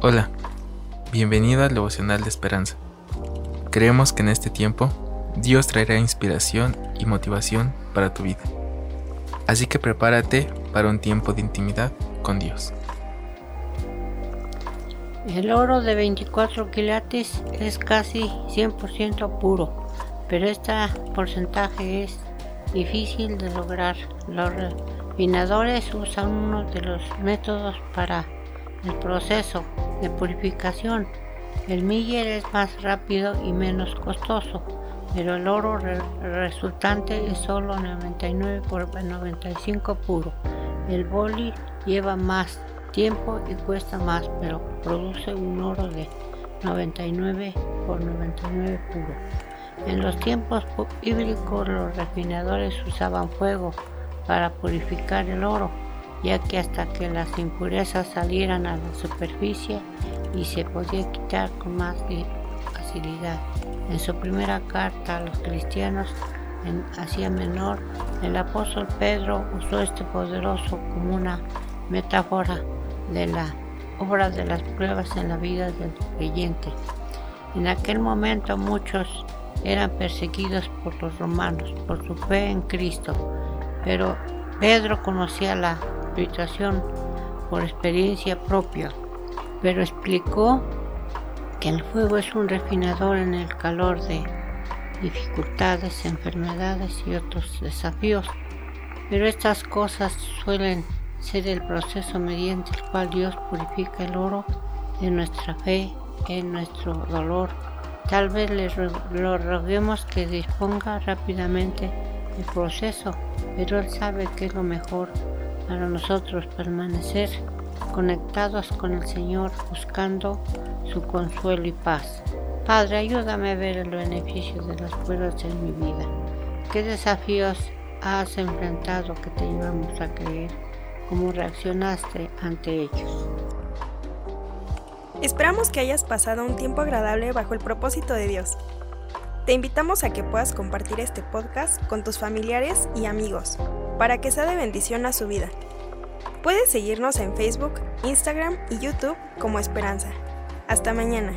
Hola, bienvenido al devocional de esperanza. Creemos que en este tiempo Dios traerá inspiración y motivación para tu vida. Así que prepárate para un tiempo de intimidad con Dios. El oro de 24 quilates es casi 100% puro, pero este porcentaje es difícil de lograr. Los refinadores usan uno de los métodos para el proceso de purificación. El miller es más rápido y menos costoso, pero el oro resultante es solo 99 por 95 puro. El boli lleva más tiempo y cuesta más, pero produce un oro de 99 por 99 puro. En los tiempos bíblicos los refinadores usaban fuego para purificar el oro ya que hasta que las impurezas salieran a la superficie y se podía quitar con más facilidad. En su primera carta a los cristianos en Asia Menor, el apóstol Pedro usó este poderoso como una metáfora de la obra de las pruebas en la vida del creyente. En aquel momento muchos eran perseguidos por los romanos por su fe en Cristo, pero Pedro conocía la situación por experiencia propia, pero explicó que el fuego es un refinador en el calor de dificultades, enfermedades y otros desafíos. Pero estas cosas suelen ser el proceso mediante el cual Dios purifica el oro de nuestra fe, en nuestro dolor. Tal vez le lo roguemos que disponga rápidamente el proceso, pero Él sabe que es lo mejor para nosotros permanecer conectados con el Señor buscando su consuelo y paz. Padre, ayúdame a ver el beneficio de las pruebas en mi vida. ¿Qué desafíos has enfrentado que te llevamos a creer? ¿Cómo reaccionaste ante ellos? Esperamos que hayas pasado un tiempo agradable bajo el propósito de Dios. Te invitamos a que puedas compartir este podcast con tus familiares y amigos para que sea de bendición a su vida. Puedes seguirnos en Facebook, Instagram y YouTube como Esperanza. Hasta mañana.